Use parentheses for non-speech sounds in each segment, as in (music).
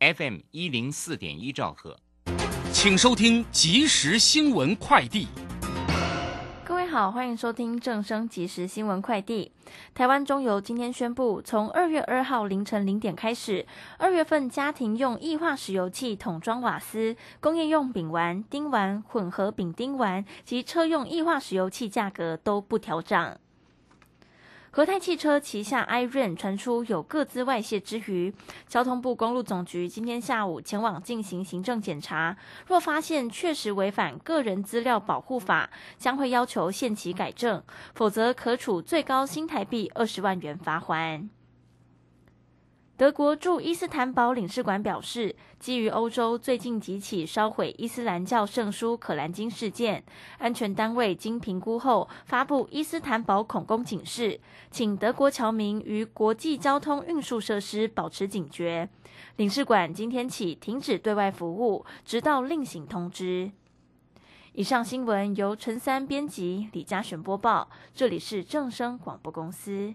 FM 一零四点一兆赫，请收听即时新闻快递。各位好，欢迎收听正声即时新闻快递。台湾中油今天宣布，从二月二号凌晨零点开始，二月份家庭用液化石油气桶装瓦斯、工业用丙烷、丁烷、混合丙丁烷及车用液化石油气价格都不调涨。和泰汽车旗下 i r e n 传出有各自外泄之余，交通部公路总局今天下午前往进行行政检查，若发现确实违反个人资料保护法，将会要求限期改正，否则可处最高新台币二十万元罚款。德国驻伊斯坦堡领事馆表示，基于欧洲最近几起烧毁伊斯兰教圣书《可兰经》事件，安全单位经评估后发布伊斯坦堡恐攻警示，请德国侨民与国际交通运输设施保持警觉。领事馆今天起停止对外服务，直到另行通知。以上新闻由陈三编辑，李嘉璇播报，这里是正声广播公司。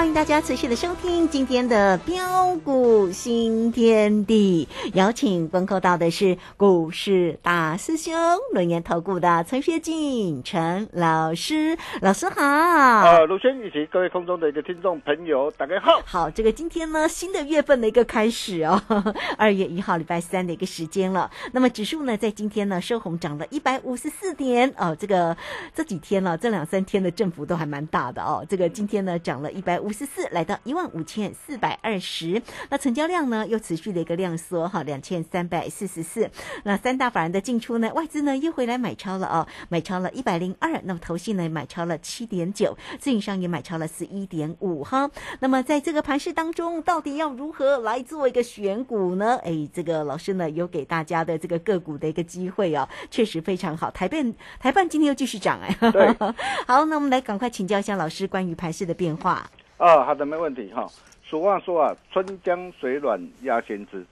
欢迎大家持续的收听今天的标股新天地，邀请观看到的是股市大师兄轮研投顾的陈学进陈老师，老师好。呃，卢轩以及各位空中的一个听众朋友，大家好。好，这个今天呢，新的月份的一个开始哦，(laughs) 二月一号礼拜三的一个时间了。那么指数呢，在今天呢收红，涨了一百五十四点哦。这个这几天了，这两三天的振幅都还蛮大的哦。这个今天呢，涨了一百五。五十四来到一万五千四百二十，那成交量呢又持续的一个量缩哈，两千三百四十四。那三大法人的进出呢，外资呢又回来买超了哦，买超了一百零二。那么投信呢买超了七点九，自营商也买超了十一点五哈。那么在这个盘市当中，到底要如何来做一个选股呢？哎，这个老师呢有给大家的这个个股的一个机会哦，确实非常好。台办台办今天又继续涨哎，(laughs) 好，那我们来赶快请教一下老师关于盘市的变化。啊，好的，没问题哈。俗话说啊，春江水暖鸭先知，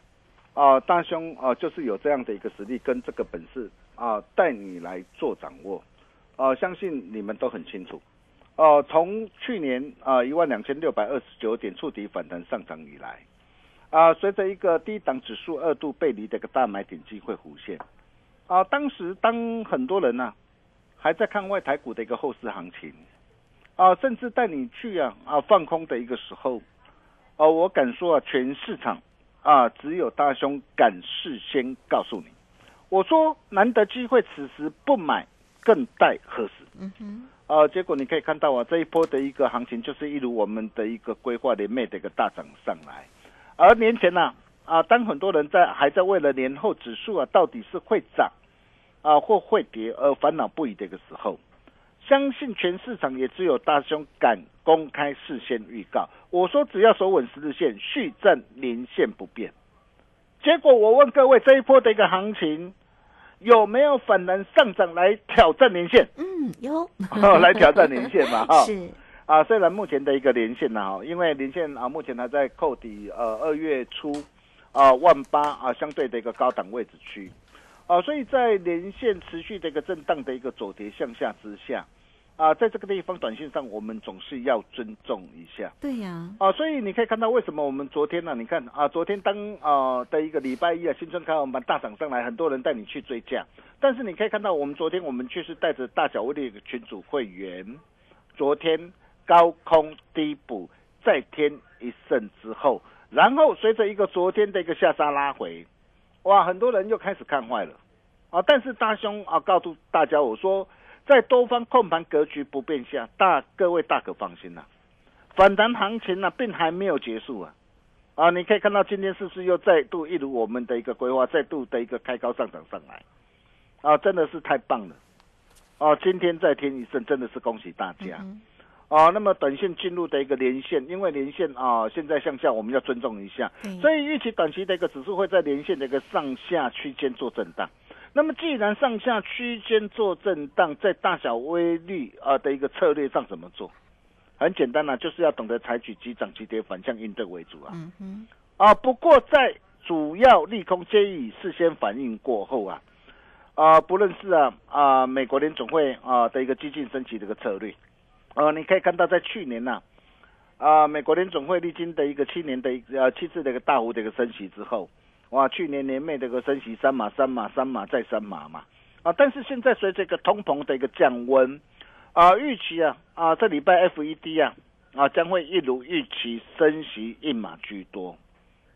啊，大兄啊，就是有这样的一个实力跟这个本事啊，带你来做掌握，啊，相信你们都很清楚。哦，从去年啊一万两千六百二十九点触底反弹上涨以来，啊，随着一个低档指数二度背离的一个大买点机会浮现，啊，当时当很多人呢还在看外台股的一个后市行情。啊，甚至带你去啊啊放空的一个时候，啊，我敢说啊，全市场啊，只有大兄敢事先告诉你，我说难得机会，此时不买更待何时？嗯哼，啊，结果你可以看到啊，这一波的一个行情就是一如我们的一个规划连袂的一个大涨上来，而年前呢，啊，当很多人在还在为了年后指数啊到底是会涨啊或会跌而烦恼不已的一个时候。相信全市场也只有大兄敢公开事先预告。我说只要守稳十日线，续证连线不变。结果我问各位，这一波的一个行情有没有反弹上涨来挑战连线？嗯，有 (laughs) 哦，来挑战连线嘛，(laughs) 哈。是啊，虽然目前的一个连线呢，哈，因为连线啊，目前还在扣底，呃，二月初啊万八啊相对的一个高档位置区，啊，所以在连线持续的一个震荡的一个走跌向下之下，啊，在这个地方短线上我们总是要尊重一下。对呀，啊，所以你可以看到为什么我们昨天呢、你看啊，昨天当啊的一个礼拜一啊，新春开红盘大涨上来，很多人带你去追价，但是你可以看到我们昨天我们却是带着大小威力的群组会员，昨天高空低补再添一胜之后，然后随着一个昨天的一个下杀拉回，哇，很多人又开始看坏了啊！但是大兄啊，告诉大家我说，在多方控盘格局不变下，大各位大可放心呐、反弹行情呢、并还没有结束啊！啊，你可以看到今天是不是又再度一如我们的一个规划，再度的一个开高上涨上来，啊，真的是太棒了！哦、今天再添一胜，真的是恭喜大家。哦，那么短线进入的一个连线，因为连线啊、现在向下，我们要尊重一下，所以预期短期的一个指数会在连线的一个上下区间做震荡。那么既然上下区间做震荡，在大小微率啊的一个策略上怎么做？很简单啦、就是要懂得采取急涨急跌反向应对为主啊。嗯，啊，不过在主要利空皆已事先反应过后啊，啊，不论是啊啊美国联总会啊的一个激进升级的一个策略，啊，你可以看到在去年呐、啊，美国联总会历经的一个七年的一个呃七次的一个大幅的一个升息之后，哇，去年年内的一个升息三码三码三码再三码嘛，啊，但是现在随着一个通膨的一个降温，啊，预期啊啊这礼拜 FED 啊啊将会一如预期升息一码居多。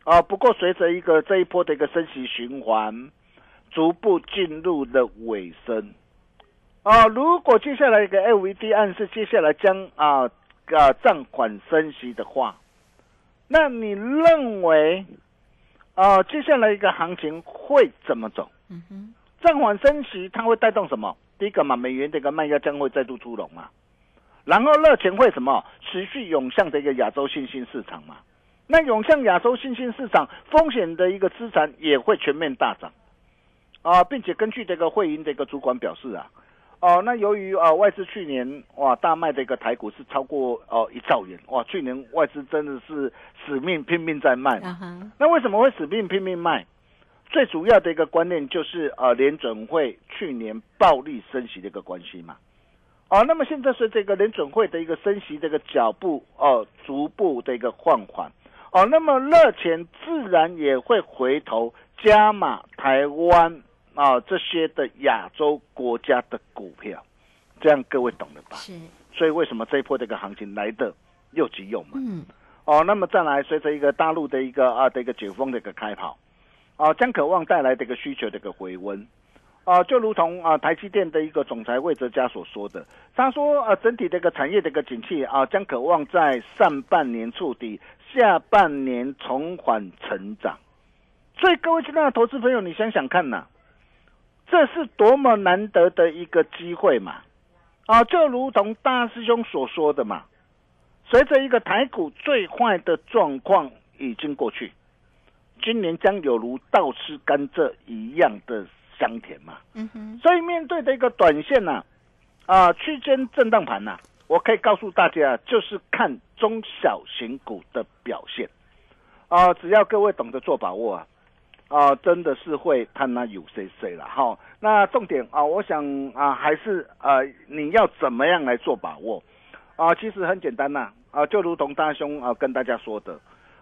啊，不过随着一个这一波的一个升息循环，逐步进入了尾声。啊，如果接下来一个 FED 暗示接下来将啊啊暂缓升息的话，那你认为啊接下来一个行情会怎么走？嗯哼，暂缓升息，它会带动什么？第一个嘛，美元的一个卖压将会再度出笼嘛，然后热钱会什么？持续涌向的一个亚洲新兴市场嘛。那涌向亚洲新兴市场，风险的一个资产也会全面大涨啊，并且根据这个汇银的一个主管表示啊，哦、那由于啊外资去年哇大卖的一个台股是超过哦一兆元哇，去年外资真的是死命拼命在卖那为什么会死命拼命卖？最主要的一个观念就是呃联准会去年暴力升息的一个关系嘛。哦，那么现在随着这个联准会的一个升息这个脚步哦逐步的一个放缓，哦，那么热钱自然也会回头加码台湾啊这些的亚洲国家的股票，这样各位懂了吧？是，所以为什么这一波这个行情来的又急又猛？嗯，哦，那么再来，随着一个大陆的一个啊的一个解封的一个开跑，啊，将渴望带来的一个需求的一个回温，啊，就如同啊台积电的一个总裁魏哲嘉所说的，他说啊整体的一个产业的一个景气啊将渴望在上半年触底，下半年重缓成长。所以各位亲爱的投资朋友，你想想看呐、这是多么难得的一个机会嘛！啊，就如同大师兄所说的嘛，随着一个台股最坏的状况已经过去，今年将有如倒吃甘蔗一样的香甜嘛。嗯哼，所以面对的一个短线呐、啊，区间震荡盘呐、我可以告诉大家，就是看中小型股的表现啊，只要各位懂得做把握啊。啊，真的是会看那有谁谁了哈。那重点啊，我想啊，还是呃，你要怎么样来做把握啊？其实很简单呐啊，就如同大兄啊跟大家说的，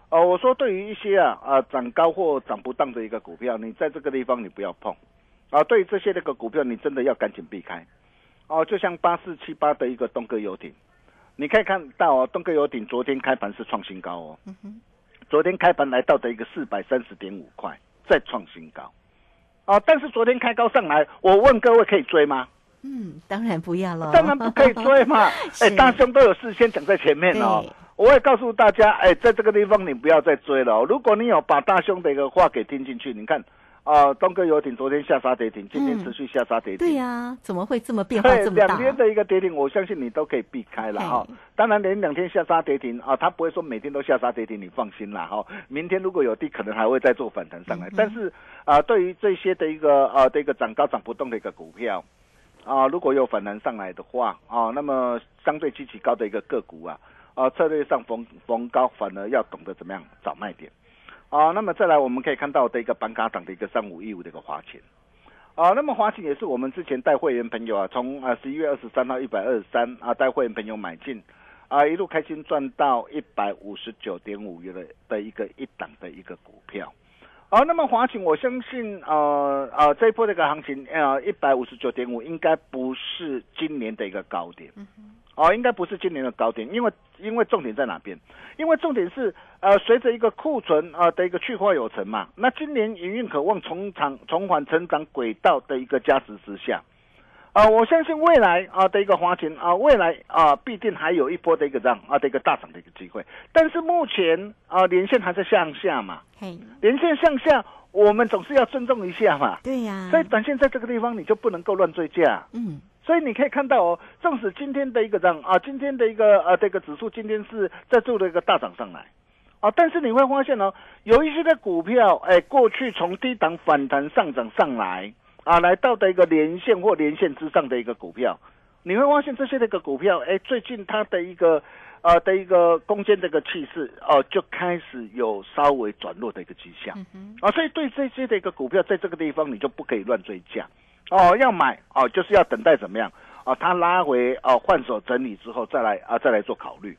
呃、我说对于一些啊啊涨高或涨不当的一个股票，你在这个地方你不要碰啊。对于这些那个股票，你真的要赶紧避开哦、就像八四七八的一个东哥游艇，你可以看到哦，东哥游艇昨天开盘是创新高哦，嗯，昨天开盘来到的一个四百三十点五块，再创新高。啊，但是昨天开高上来，我问各位可以追吗？嗯，当然不要了，当然不可以追嘛！(laughs) 哎、是大兄都有事先讲在前面哦。我也告诉大家，哎，在这个地方你不要再追了、哦。如果你有把大兄的一个话给听进去，你看啊，东哥游艇昨天下杀跌停，今天持续下杀跌停。对呀，怎么会这么变化对，这么大？两天的一个跌停，我相信你都可以避开了哈嘿。当然，连两天下杀跌停啊，它不会说每天都下杀跌停，你放心啦哈。明天如果有地，可能还会再做反弹上来。嗯但是啊，对于这些的一个啊的一个涨高涨不动的一个股票啊，如果有反弹上来的话啊，那么相对积极其高的一个个股啊啊，策略上逢逢高反而要懂得怎么样找卖点。啊，那么再来我们可以看到的一个板卡档的一个三五一五的一个花钱。啊，那么华勤也是我们之前带会员朋友啊，从啊十一月二十三到一百二十三啊带会员朋友买进，啊一路开心赚到一百五十九点五元的的一个一档的一个股票。好、那么华勤我相信呃呃这一波这个行情呃一百五十九点五应该不是今年的一个高点。哦，应该不是今年的高点，因为因为重点在哪边？因为重点是呃，随着一个库存啊、呃、的一个去化有成嘛，那今年营运渴望重长重返成长轨道的一个加持之下，啊、我相信未来啊、的一个行情啊、未来啊、必定还有一波的一个这样啊的一个大涨的一个机会，但是目前啊、连线还在向下嘛，嘿，连线向下，我们总是要尊重一下嘛，对呀，所以短线在这个地方你就不能够乱追价。嗯，所以你可以看到哦，纵使今天的一个涨啊，今天的一个呃这个指数今天是在做了一个大涨上来，啊，但是你会发现哦，有一些的股票，哎，过去从低档反弹上涨上来啊，来到的一个连线或连线之上的一个股票，你会发现这些的一个股票，哎，最近它的一个呃的一个攻坚的一个气势哦、就开始有稍微转弱的一个迹象。啊，所以对这些的一个股票，在这个地方你就不可以乱追价，哦，要买哦，就是要等待怎么样啊？它拉回哦，换手整理之后再来啊，再来做考虑。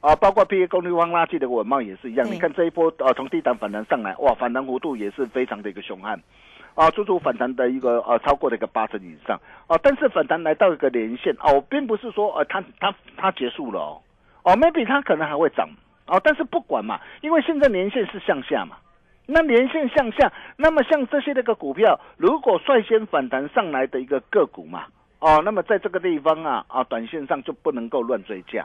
啊，包括 P A 功率方垃圾的稳茂也是一样，对你看这一波呃，从低档反弹上来，哇，反弹幅度也是非常的一个凶悍，啊，足足反弹的一个呃超过了一个八成以上，啊，但是反弹来到一个连线哦，并不是说呃它它它结束了哦，哦，maybe 它可能还会涨，哦，但是不管嘛，因为现在连线是向下嘛，那连线向下，那么像这些那个股票，如果率先反弹上来的一个个股嘛，哦，那么在这个地方啊啊，短线上就不能够乱追价。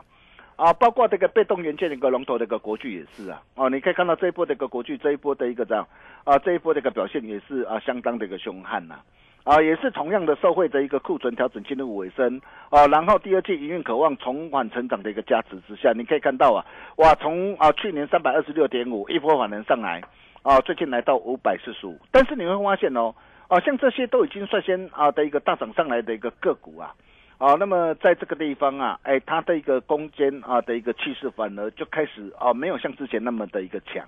啊，包括这个被动元件的一个龙头的一个国巨也是啊，哦，你可以看到这一波的一个国巨，这一波的一个这样，啊，这一波的一个表现也是啊相当的一个凶悍呐、啊，啊也是同样的受惠的一个库存调整进入尾声啊，然后第二季营运渴望重返成长的一个加持之下，你可以看到啊，哇，从啊去年三百二十六点五一波反弹上来，啊，最近来到五百四十五，但是你会发现哦，啊，像这些都已经率先啊的一个大涨上来的一个个股啊。啊，那么在这个地方啊，哎，它的一个攻坚啊的一个气势反而就开始啊，没有像之前那么的一个强，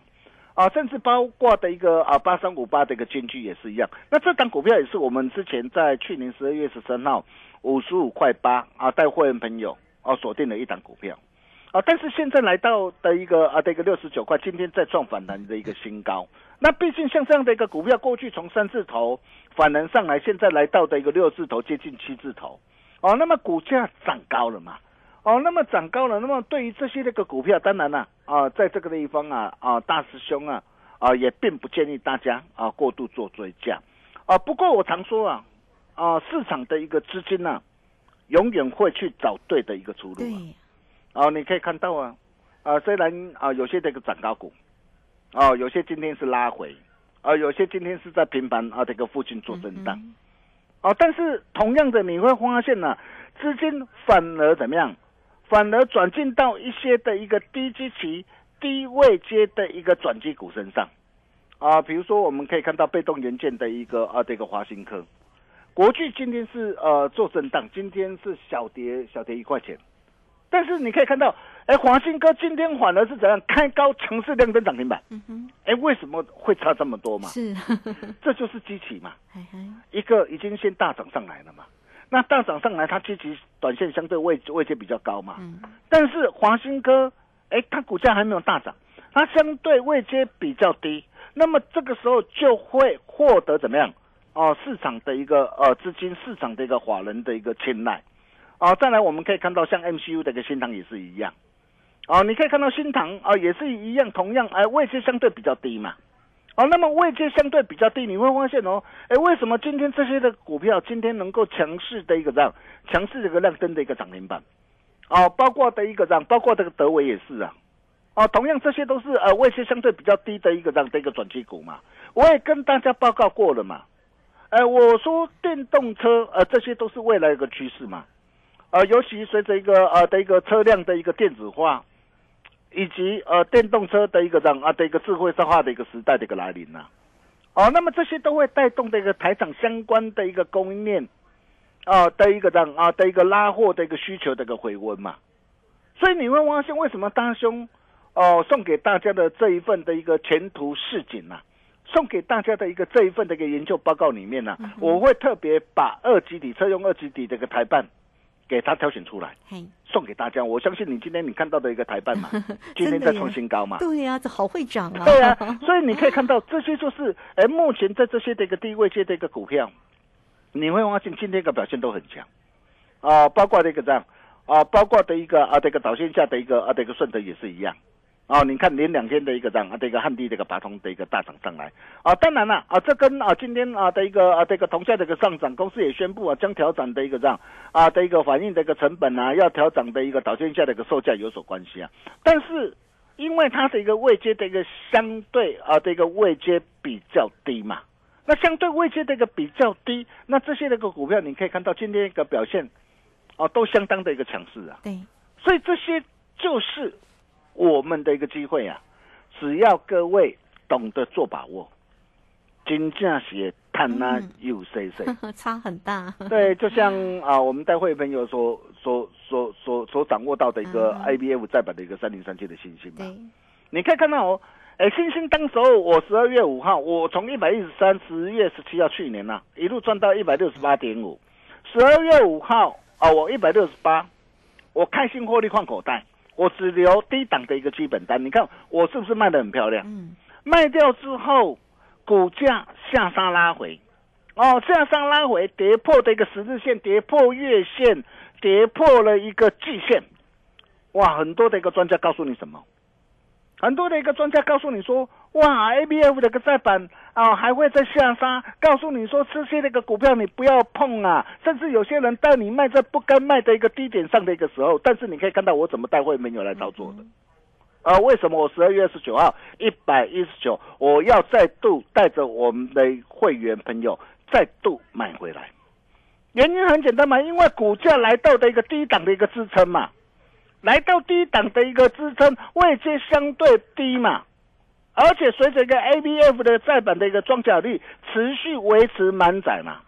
啊，甚至包括的一个啊八三五八的一个间距也是一样。那这档股票也是我们之前在去年十二月十三号五十五块八啊带会员朋友啊锁定了一档股票，啊，但是现在来到的一个啊的一个六十九块，今天再创反弹的一个新高。那毕竟像这样的一个股票，过去从三字头反弹上来，现在来到的一个六字头，接近七字头。哦，那么股价涨高了嘛？哦，那么涨高了，那么对于这些那个股票，当然了啊，在这个地方啊啊，大师兄啊啊，也并不建议大家啊过度做追加啊。不过我常说啊啊，市场的一个资金呢、永远会去找对的一个出路啊。你可以看到啊，啊，虽然啊有些这个涨高股，哦，有些今天是拉回，啊，有些今天是在平盘啊这个附近做震荡。嗯哦，但是同样的，你会发现呢、资金反而怎么样？反而转进到一些的一个低基期、低位阶的一个转机股身上，啊，比如说我们可以看到被动元件的一个啊这个华新科，国巨今天是呃做震荡，今天是小跌小跌一块钱，但是你可以看到，哎，华新科今天反而是怎样开高强势亮灯涨停板，嗯哼，哎，为什么会差这么多嘛？是，这就是基期嘛。(laughs) 一个已经先大涨上来了嘛，那大涨上来，它积极短线相对位位阶比较高嘛，嗯，但是华新科，哎，它股价还没有大涨，它相对位阶比较低，那么这个时候就会获得怎么样？哦，市场的一个呃资金，市场的一个法人的一个青睐，哦，再来我们可以看到像 MCU 的一个新塘也是一样，哦，你可以看到新塘啊、也是一样，同样哎位阶相对比较低嘛，哦，那么位置相对比较低，你会发现哦，哎，为什么今天这些的股票今天能够强势的一个这样，强势的一个亮灯的一个涨停板？哦，包括的一个这样，包括这个德维也是啊，哦，同样这些都是呃位置相对比较低的一个这样的一个转机股嘛。我也跟大家报告过了嘛，呃，我说电动车呃这些都是未来一个趋势嘛，呃，尤其随着一个呃的一个车辆的一个电子化，以及呃电动车的一个这样啊的一个智慧化的一个时代的一个来临呐、哦，那么这些都会带动的一个台厂相关的一个供应链啊的一个这样啊的一个拉货的一个需求的一个回温嘛，所以你会发现为什么大兄哦送给大家的这一份的一个前途市景呐、送给大家的一个这一份的一个研究报告里面呢、我会特别把二级底车用二级底的一个台办给他挑选出来。送给大家，我相信你今天你看到的一个台办嘛，(laughs) 今天在创新高嘛，对呀、这好会涨啊！对啊，(laughs) 所以你可以看到这些就是，哎，目前在这些的一个低位阶的一个股票，你会发现今天的表现都很强，啊，包括这个这样，啊，包括的一个啊，这个导线下的一个啊，这个顺德也是一样。啊，你看连两天的一个这样啊，这个汉地这个拔通的一个大涨上来。啊，当然了啊，这跟啊今天啊的一个啊这个铜价的一个上涨，公司也宣布啊将调整的一个这样啊的一个反映的一个成本啊，要调整的一个导线下的一个售价有所关系啊，但是因为它的一个位阶的一个相对啊的一个位阶比较低嘛，那相对位阶的一个比较低，那这些那个股票你可以看到今天一个表现，啊、都相当的一个强势啊，对，所以这些就是我们的一个机会啊，只要各位懂得做把握，金价是探那嗯。有 C C。(laughs) 差很大。对，就像啊，我们带会朋友所所所所所掌握到的一个嗯。IBF 再版的一个三零三七的信心嘛，对，你可以看到哦，哎，星星当时候我十二月五号，我从一百一十三，十月十七号去年呐、一路赚到一百六十八点五，十二月五号啊，我一百六十八，我开心获利换口袋，我只留低档的一个基本单，你看我是不是卖的很漂亮？嗯，卖掉之后，股价下杀拉回，哦，下杀拉回，跌破的一个十日线，跌破月线，跌破了一个季线，哇，很多的一个专家告诉你什么？很多的一个专家告诉你说，哇，A B F 的一个再版啊还会在下杀，告诉你说这些那个股票你不要碰啊，甚至有些人带你卖在不该卖的一个低点上的一个时候，但是你可以看到我怎么带会朋友来操作的。啊，为什么我十二月二十九号一百一十九，我要再度带着我们的会员朋友再度买回来？原因很简单嘛，因为股价来到的一个低档的一个支撑嘛，来到低档的一个支撑位阶相对低嘛，而且随着一个 ABF 的再版的一个装甲率持续维持满载嘛，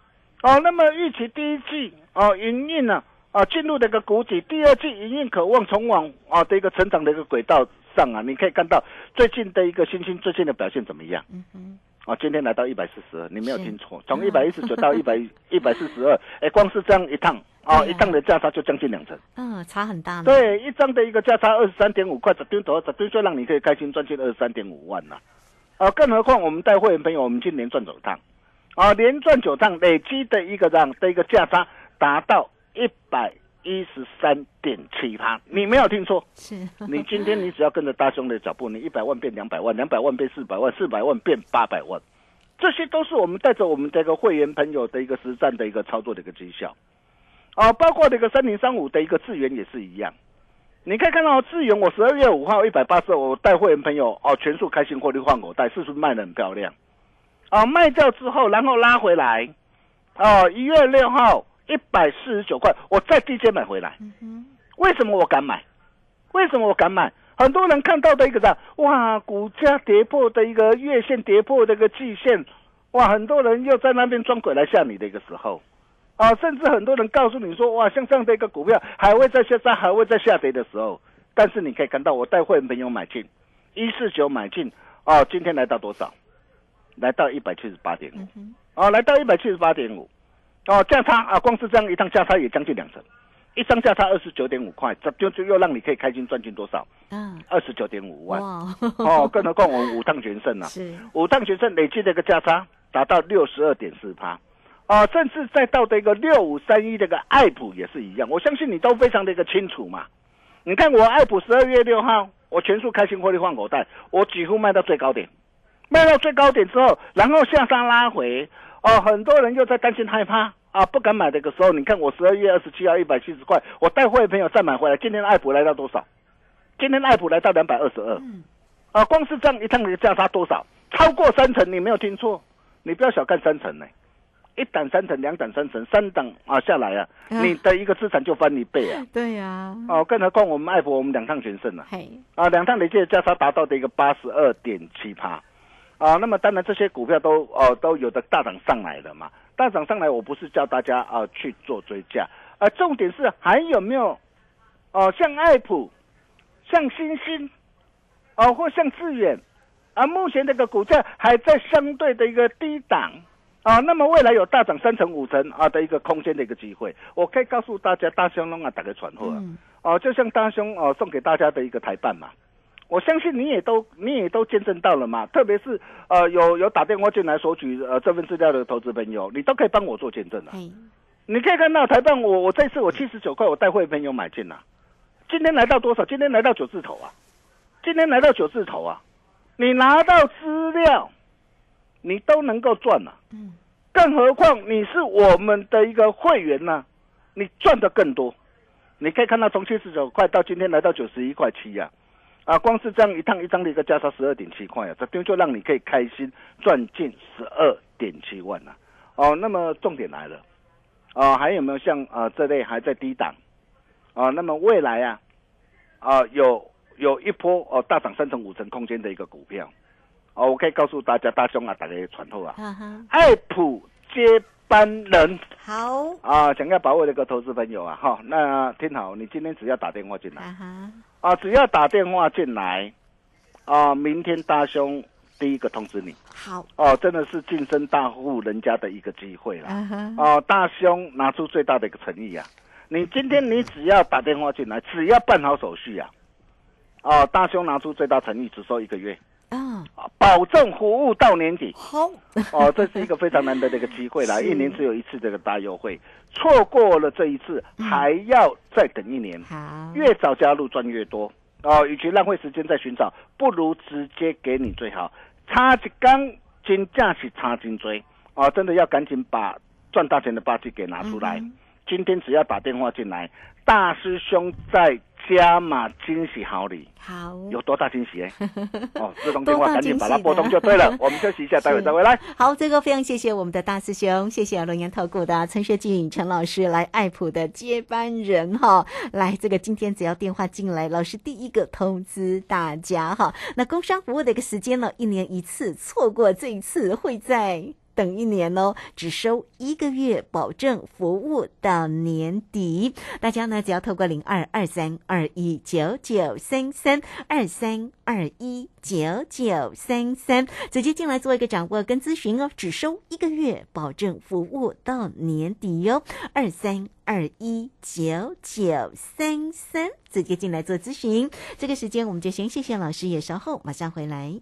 哦，那么预期第一季哦营运呢啊进入的一个谷底，第二季营运渴望重往啊的一个成长的一个轨道上啊，你可以看到最近的一个新兴最近的表现怎么样？嗯哼，啊，今天来到一百四十二，你没有听错，从一百一十九到一百一百四十二，(laughs) 哎，光是这样一趟啊，对啊一趟的价差就将近两成。嗯，差很大呢。对，一张的一个价差二十三点五块，十吨头，十吨就让你可以开心赚进二十三点五万呐、啊。更何况我们带会员朋友，我们今年赚九趟，啊，连赚九趟，累积的一个这样的一个价差达到一百一十三点七趴，你没有听错。是，你今天你只要跟着大兄的脚步，你一百万变两百万，两百万变四百万，四百万变八百万，这些都是我们带着我们这个会员朋友的一个实战的一个操作的一个绩效。啊，包括这个三零三五的一个智源也是一样。你可以看到智源，我十二月五号一百八十，我带会员朋友哦，全数开心获利换口袋，是不是卖的很漂亮？哦，卖掉之后，然后拉回来，哦，一月六号一百四十九块，我再低阶买回来。嗯，为什么我敢买？为什么我敢买？很多人看到的一个啥，哇，股价跌破的一个月线，跌破的一个季线，哇，很多人又在那边装鬼来吓你的一个时候，啊，甚至很多人告诉你说，哇，像这样的一个股票还会在下杀，还会再下跌的时候，但是你可以看到，我带会员朋友买进一四九买进，哦，今天来到多少？来到一百七十八点五。哦，来到一百七十八点五，哦，价差啊，光是这样一趟价差也将近两成，一张价差二十九点五块，这就就又让你可以开心赚进多少？啊，二十九点五万，哦，更何况我们五趟全胜啊，(laughs) 是，五趟全胜累计的一个价差达到六十二点四趴，啊，甚至再到的一个六五三一这个爱普也是一样，我相信你都非常的一个清楚嘛。你看我爱普十二月六号，我全数开心获利换口袋，我几乎卖到最高点，卖到最高点之后，然后向上拉回，哦，很多人又在担心害怕啊，不敢买的个时候，你看我十二月二十七号一百七十块，我带会员朋友再买回来，今天爱普来到多少？今天爱普来到两百二十二，啊，光是这样一趟的价差多少？超过三成，你没有听错，你不要小看三成呢、一档三成，两档三成，三档啊下来啊，啊你的一个资产就翻一倍啊！(laughs) 对呀，哦，更何况我们爱普，我们两趟全胜了嘿，啊，两趟累计的价差达到的一个八十二点七八啊。那么当然这些股票都哦都有的大涨上来了嘛，大涨上来，我不是叫大家啊去做追价，啊，重点是还有没有哦像爱普、像星星哦或像致远啊，目前这个股价还在相对的一个低档。啊，那么未来有大涨三成五成啊的一个空间的一个机会，我可以告诉大家，大兄龙啊，打个传呼啊，嗯。哦、就像大兄哦、送给大家的一个台办嘛，我相信你也都你也都见证到了嘛，特别是呃有有打电话进来索取呃这份资料的投资朋友，你都可以帮我做见证了。嘿，你可以看到台办我我这次我七十九块我带会朋友买进了，今天来到多少？今天来到九字头啊，今天来到九字头啊，你拿到资料，你都能够赚了、嗯，更何况你是我们的一个会员呢、你赚的更多。你可以看到从七十九块到今天来到九十一块七呀，啊，光是这样一趟一张的一个价差十二点七块啊，这边就让你可以开心赚进十二点七万了、哦，那么重点来了，啊，还有没有像啊这类还在低档？啊，那么未来啊，啊有有一波哦大涨三成五成空间的一个股票，哦，我可以告诉大家，大兄啊，打个传后啊，爱普接班人。好，啊，想要把握这个投资朋友啊，哈，那听好，你今天只要打电话进来。啊，只要打电话进来啊，明天大兄第一个通知你。好，哦，真的是晋升大户人家的一个机会啦。啊哈，哦，大兄拿出最大的一个诚意啊！你今天你只要打电话进来，只要办好手续啊，哦，大兄拿出最大诚意，只收一个月啊，啊，保证服务到年底。好，哦，这是一个非常难得的一个机会啦，(laughs) 一年只有一次这个大优惠，错过了这一次，还要再等一年。好，越早加入赚越多。哦，与其浪费时间在寻找，不如直接给你最好。差一缸金价是差金追哦，真的要赶紧把赚大钱的霸气给拿出来。嗯今天只要打电话进来，大师兄在加码惊喜好礼，好，有多大惊喜哎？(laughs) 哦，这通电话赶紧把它拨通就对了。(laughs) 我们休息一下，待会再回来。好，这个非常谢谢我们的大师兄，谢谢龙岩投顾的陈学静陈老师来爱普的接班人哈，来这个今天只要电话进来，老师第一个通知大家哈。那工商服务的一个时间呢，一年一次，错过这一次会在。等一年哦，只收一个月，保证服务到年底。大家呢，只要透过零二二三二一九九三三二三二一九九三三直接进来做一个掌握跟咨询哦，只收一个月，保证服务到年底哟、二三二一九九三三，直接进来做咨询。这个时间我们就先谢谢老师，也稍后马上回来。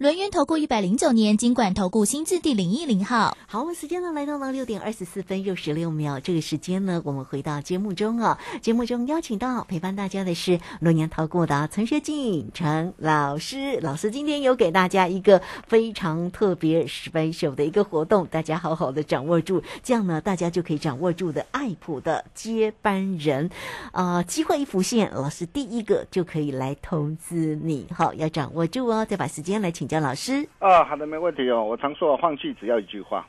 轮源投顾一百零九年金管投顾新字第零一零号。好，我们时间呢来到了六点二十四分又十六秒。这个时间呢，我们回到节目中啊。节目中邀请到陪伴大家的是轮年投顾的陈学进陈老师。老师今天有给大家一个非常特别 special 的一个活动，大家好好的掌握住，这样呢，大家就可以掌握住的爱普的接班人。啊，机会一浮现，老师第一个就可以来通知你。好，要掌握住哦。再把时间来请教老师。啊，好的，没问题哦。我常说，放弃只要一句话，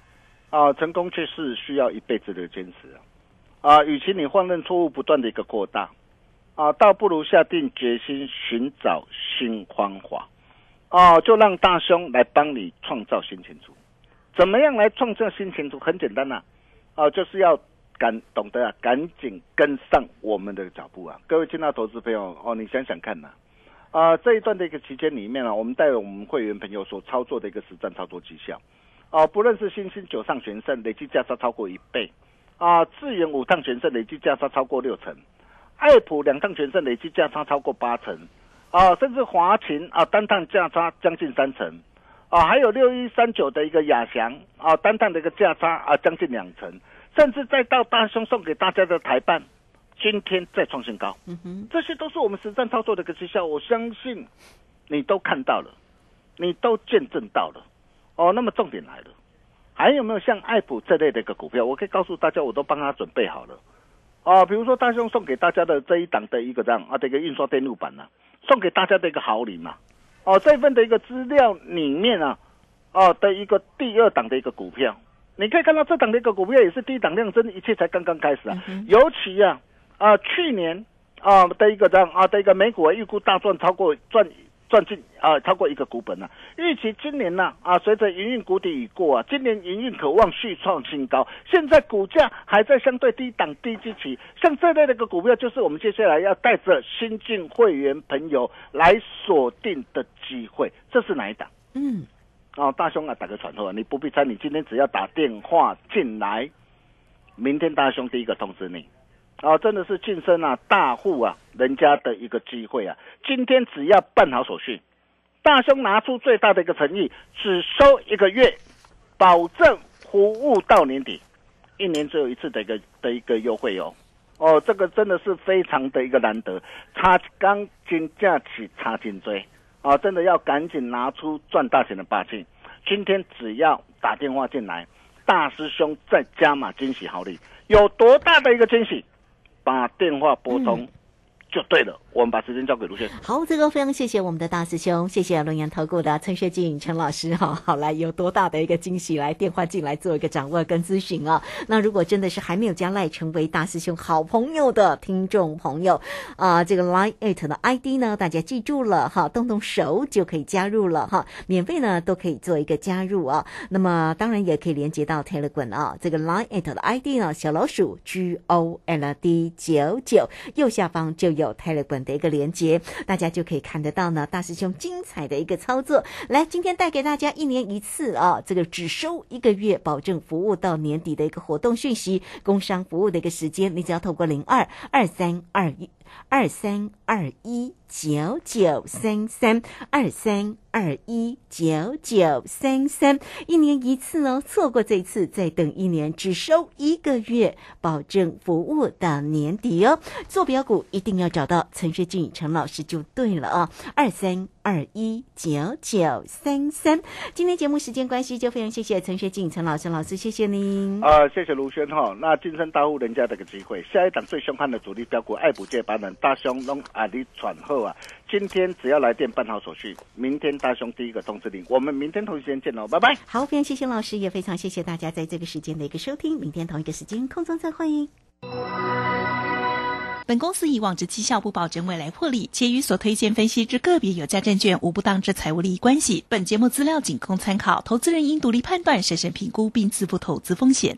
啊，成功却是需要一辈子的坚持啊。与其你放任错误不断的一个扩大，啊，倒不如下定决心寻找新方法，哦，就让大兄来帮你创造新前途。怎么样来创造新前途？很简单呐、啊，就是要赶懂得啊，赶紧跟上我们的脚步啊！各位听到投资朋友哦，你想想看呐、啊这一段的一个期间里面啊，我们带我们会员朋友所操作的一个实战操作绩效，啊，不论是新兴九上全胜，累计价差超过一倍。啊，智源五趟全胜累计价差超过六成，爱普两趟全胜累计价差超过八成，啊，甚至华勤啊单趟价差将近三成，啊，还有六一三九的一个亚翔啊单趟的一个价差啊将近两成，甚至再到大兄送给大家的台办，今天再创新高，嗯哼，这些都是我们实战操作的一个绩效，我相信你都看到了，你都见证到了，哦，那么重点来了。还有没有像爱普这类的一个股票？我可以告诉大家，我都帮他准备好了。哦，比如说大兄送给大家的这一档的一个这样啊的一个印刷电路板呐、送给大家的一个好礼嘛。哦，这份的一个资料里面啊，哦的一个第二档的一个股票，你可以看到这档的一个股票也是低档量，真的一切才刚刚开始啊。尤其啊啊去年啊的一个这样啊的一个美股啊预估大赚超过赚。赚进啊、超过一个股本了、预期今年呢啊，随着营运谷底已过啊，今年营运可望续创新高。现在股价还在相对低档低基期，像这类的一个股票，就是我们接下来要带着新进会员朋友来锁定的机会。这是哪一档？嗯，哦，大兄啊，打个传呼啊，你不必猜，你今天只要打电话进来，明天大兄第一个通知你。哦，真的是晋升啊，大户啊，人家的一个机会啊！今天只要办好手续，大兄拿出最大的一个诚意，只收一个月，保证服务到年底，一年只有一次的一个的一个优惠哦。哦，这个真的是非常的一个难得，差钢筋架起差劲追啊！真的要赶紧拿出赚大钱的霸气。今天只要打电话进来，大师兄再加码惊喜好礼，有多大的一个惊喜？把电话拨通就对了。我们把时间交给卢先生。好，这个非常谢谢我们的大师兄，谢谢龙岩投顾的陈学进陈老师哈。(laughs) 好，来有多大的一个惊喜，来电话进来做一个掌握跟咨询啊。那如果真的是还没有加赖成为大师兄好朋友的听众朋友啊、这个 Line Eight 的 ID 呢，大家记住了哈，动动手就可以加入了哈，免费呢都可以做一个加入啊。那么当然也可以连接到 Telegram 啊，这个 Line Eight 的 ID 呢，小老鼠 G O L D 九九，右下方就有有 Telegram 的一个连接，大家就可以看得到呢，大师兄精彩的一个操作。来，今天带给大家一年一次啊，这个只收一个月，保证服务到年底的一个活动讯息，工商服务的一个时间，你只要透过零二二三二一二三二一九九三三二三二一九九三三，一年一次哦，错过这一次再等一年，只收一个月，保证服务到年底哦。做标股一定要找到陈学进陈老师就对了啊，二三二一九九三三。今天节目时间关系，就非常谢谢陈学进陈老师老师，谢谢您。啊、谢谢卢轩哈。那晋升大户人家的一个机会，下一档最凶悍的主力标股爱普接班人大兄弄啊你喘后啊，今天只要来电办好手续，明天大兄第一个通知你。我们明天同一时间见喽，拜拜。好，非常谢谢老师，也非常谢谢大家在这个时间的一个收听。明天同一个时间空中再会。本公司以往之绩效不保证未来获利，且与所推荐分析之个别有价证券无不当之财务利益关系。本节目资料仅供参考，投资人应独立判断、审慎评估并自负投资风险。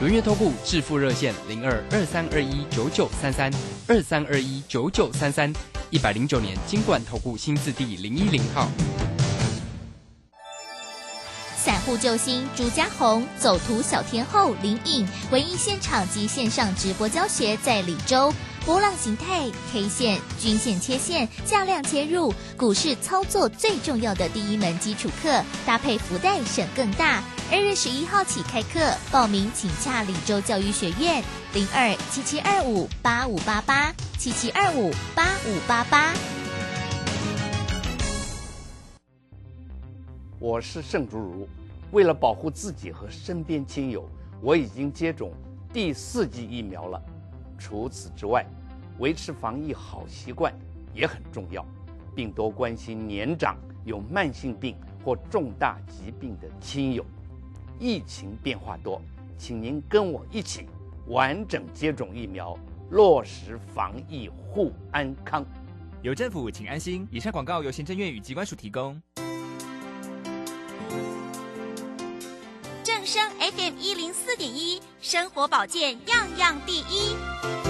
轮月投顾致富热线零二二三二一九九三三二三二一九九三三，一百零九年经管投顾新字第零一零号。散户救星朱家红，走图小天后林颖，唯一现场及线上直播教学在李州。波浪形态、K 线、均线切线、价量切入，股市操作最重要的第一门基础课，搭配福袋省更大。二月十一号起开课，报名请洽李州教育学院零二七七二五八五八八七七二五八五八八。我是盛竹如，为了保护自己和身边亲友，我已经接种第四剂疫苗了。除此之外，维持防疫好习惯也很重要，并多关心年长、有慢性病或重大疾病的亲友。疫情变化多，请您跟我一起完整接种疫苗，落实防疫护安康。有政府，请安心。以上广告由行政院与机关署提供。正声 FM 一零四点一，生活保健样样第一。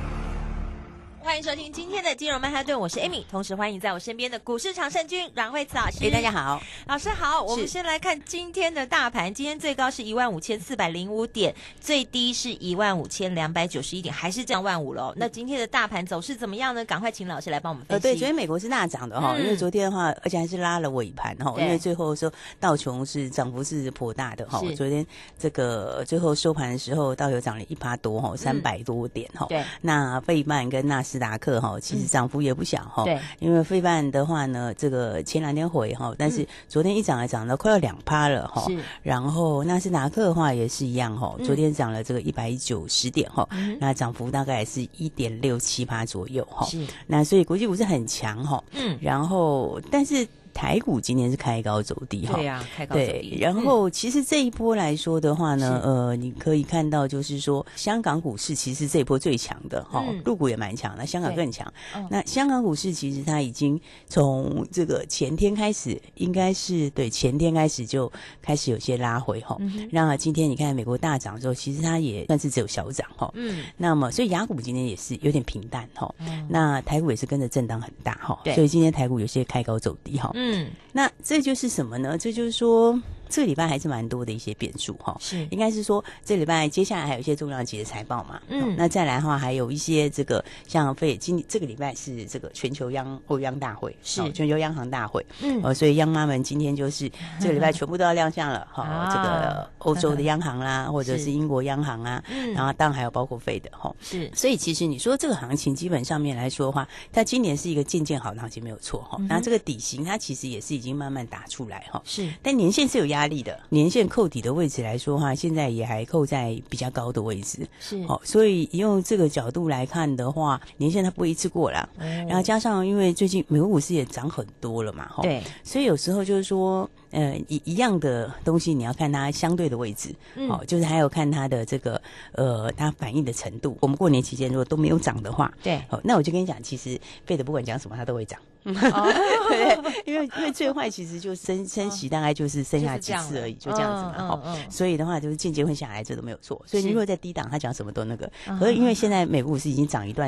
欢迎收听今天的金融曼哈顿，我是 Amy，同时欢迎在我身边的股市常胜军阮慧慈老师。哎，大家好，老师好。我们先来看今天的大盘，今天最高是一万五千四百零五点，最低是一万五千两百九十一点，还是降万五喽。那今天的大盘走势怎么样呢？赶快请老师来帮我们分析。呃，对，昨天美国是大涨的哈，因为昨天的话，而且还是拉了尾盘哈，因为最后说道琼是涨幅是颇大的哈。昨天这个最后收盘的时候，道有涨了一趴多哈，三百多点哈。对，那费曼跟纳斯达克哈，其实涨幅也不小哈。对，因为费半的话呢，这个前两天回哈，但是昨天一涨还涨到快要两趴了哈。是，然后纳斯达克的话也是一样哈，昨天涨了这个一百九十点哈，那涨幅大概是一点六七八左右哈。是，那所以国际股市很强哈。嗯，然后但是。台股今天是开高走低哈，对呀，开高走低。然后其实这一波来说的话呢，呃，你可以看到就是说，香港股市其实这一波最强的哈，陆股也蛮强那，香港更强。那香港股市其实它已经从这个前天开始，应该是对前天开始就开始有些拉回哈。那今天你看美国大涨之后，其实它也算是只有小涨哈。嗯。那么所以雅股今天也是有点平淡哈。那台股也是跟着震荡很大哈。对。所以今天台股有些开高走低哈。嗯，那这就是什么呢？这就是说，这个礼拜还是蛮多的一些变数哈。是，应该是说，这礼拜接下来还有一些重量级的财报嘛。嗯，那再来的话，还有一些这个像费今这个礼拜是这个全球央欧央大会，是全球央行大会。嗯，呃，所以央妈们今天就是这个礼拜全部都要亮相了 (laughs) 哈。这个欧洲的央行啦，或者是英国央行啊，然后当然还有包括费的哈。是，所以其实你说这个行情基本上面来说的话，它今年是一个渐渐好的行情，没有错哈。那这个底型它其实也是已经慢慢打出来哈。是，但年限是有压力的，年限扣底的位置来说的话，现在也还扣在比较高的位置。是，好，所以用这个角度来看的话，年限它不会一次过啦。然后加上因为最近美国股市也涨很多了嘛，哈。对，所以有时候就是说，呃，一一样的东西，你要看它相对的位置，哦，就是还有看它的这个呃，它反应的程度。我们过年期间如果都没有涨的话，对，哦，那我就跟你讲，其实贝的不管讲什么，它都会涨。(laughs) 对，因为因为最坏其实就升升息，大概就是剩下几次而已，就这样子嘛。哈，所以的话就是间接会下来，这都没有错。所以你如果在低档，它讲什么都那个。可是因为现在美股是已经涨一段。